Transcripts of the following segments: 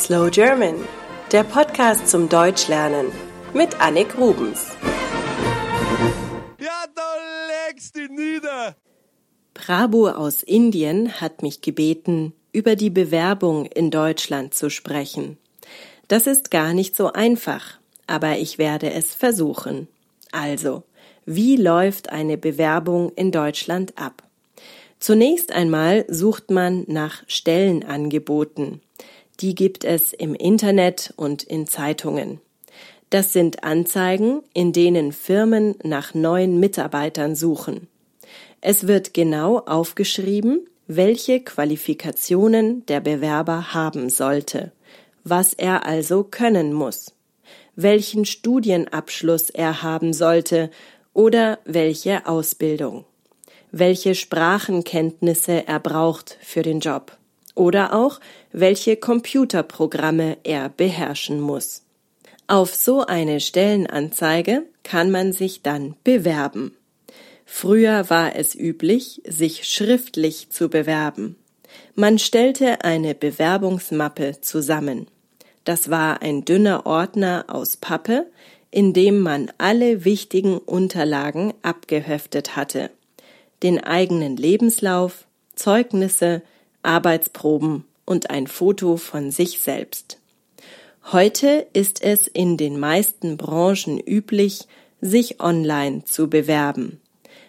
Slow German, der Podcast zum Deutschlernen mit Annik Rubens. Ja, da legst du nieder! Prabhu aus Indien hat mich gebeten, über die Bewerbung in Deutschland zu sprechen. Das ist gar nicht so einfach, aber ich werde es versuchen. Also, wie läuft eine Bewerbung in Deutschland ab? Zunächst einmal sucht man nach Stellenangeboten. Die gibt es im Internet und in Zeitungen. Das sind Anzeigen, in denen Firmen nach neuen Mitarbeitern suchen. Es wird genau aufgeschrieben, welche Qualifikationen der Bewerber haben sollte, was er also können muss, welchen Studienabschluss er haben sollte oder welche Ausbildung, welche Sprachenkenntnisse er braucht für den Job oder auch welche Computerprogramme er beherrschen muss. Auf so eine Stellenanzeige kann man sich dann bewerben. Früher war es üblich, sich schriftlich zu bewerben. Man stellte eine Bewerbungsmappe zusammen. Das war ein dünner Ordner aus Pappe, in dem man alle wichtigen Unterlagen abgeheftet hatte. Den eigenen Lebenslauf, Zeugnisse, Arbeitsproben und ein Foto von sich selbst. Heute ist es in den meisten Branchen üblich, sich online zu bewerben.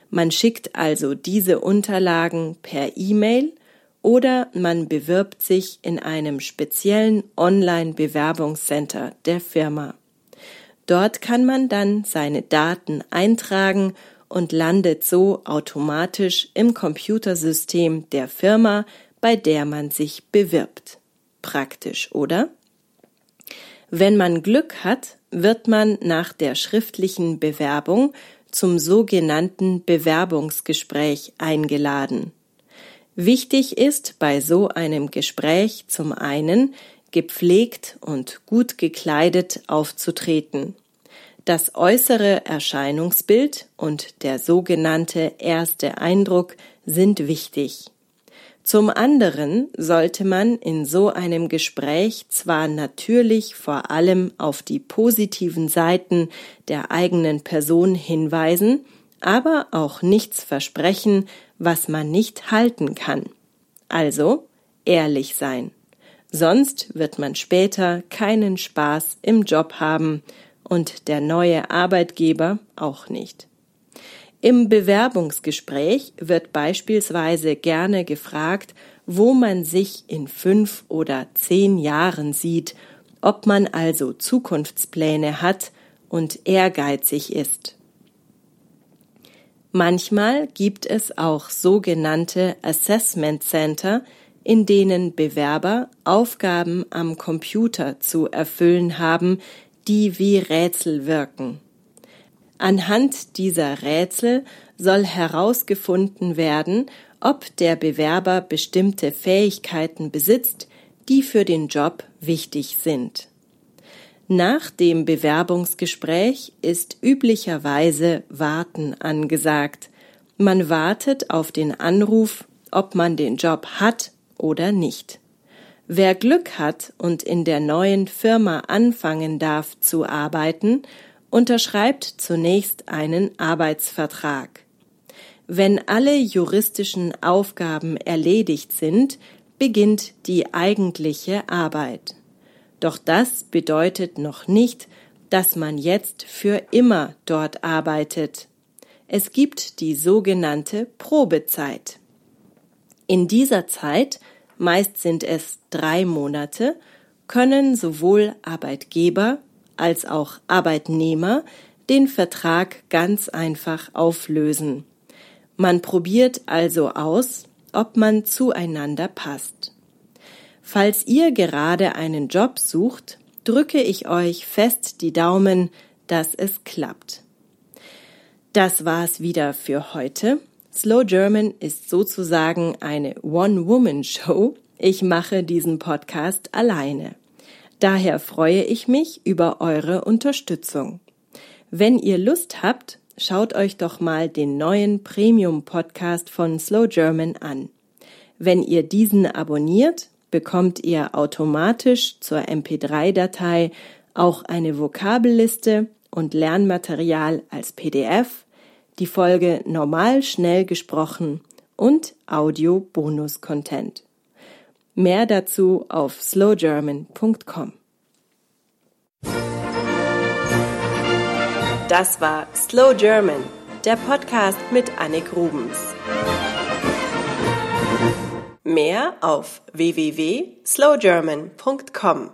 Man schickt also diese Unterlagen per E-Mail oder man bewirbt sich in einem speziellen Online-Bewerbungscenter der Firma. Dort kann man dann seine Daten eintragen und landet so automatisch im Computersystem der Firma, bei der man sich bewirbt. Praktisch, oder? Wenn man Glück hat, wird man nach der schriftlichen Bewerbung zum sogenannten Bewerbungsgespräch eingeladen. Wichtig ist bei so einem Gespräch zum einen, gepflegt und gut gekleidet aufzutreten. Das äußere Erscheinungsbild und der sogenannte erste Eindruck sind wichtig. Zum anderen sollte man in so einem Gespräch zwar natürlich vor allem auf die positiven Seiten der eigenen Person hinweisen, aber auch nichts versprechen, was man nicht halten kann. Also ehrlich sein. Sonst wird man später keinen Spaß im Job haben und der neue Arbeitgeber auch nicht. Im Bewerbungsgespräch wird beispielsweise gerne gefragt, wo man sich in fünf oder zehn Jahren sieht, ob man also Zukunftspläne hat und ehrgeizig ist. Manchmal gibt es auch sogenannte Assessment Center, in denen Bewerber Aufgaben am Computer zu erfüllen haben, die wie Rätsel wirken. Anhand dieser Rätsel soll herausgefunden werden, ob der Bewerber bestimmte Fähigkeiten besitzt, die für den Job wichtig sind. Nach dem Bewerbungsgespräch ist üblicherweise Warten angesagt. Man wartet auf den Anruf, ob man den Job hat oder nicht. Wer Glück hat und in der neuen Firma anfangen darf zu arbeiten, unterschreibt zunächst einen Arbeitsvertrag. Wenn alle juristischen Aufgaben erledigt sind, beginnt die eigentliche Arbeit. Doch das bedeutet noch nicht, dass man jetzt für immer dort arbeitet. Es gibt die sogenannte Probezeit. In dieser Zeit meist sind es drei Monate, können sowohl Arbeitgeber als auch Arbeitnehmer den Vertrag ganz einfach auflösen. Man probiert also aus, ob man zueinander passt. Falls ihr gerade einen Job sucht, drücke ich euch fest die Daumen, dass es klappt. Das war's wieder für heute. Slow German ist sozusagen eine One-Woman-Show. Ich mache diesen Podcast alleine. Daher freue ich mich über eure Unterstützung. Wenn ihr Lust habt, schaut euch doch mal den neuen Premium-Podcast von Slow German an. Wenn ihr diesen abonniert, bekommt ihr automatisch zur MP3-Datei auch eine Vokabelliste und Lernmaterial als PDF, die Folge normal schnell gesprochen und Audio-Bonus-Content. Mehr dazu auf slowgerman.com. Das war Slow German, der Podcast mit Annik Rubens. Mehr auf www.slowgerman.com.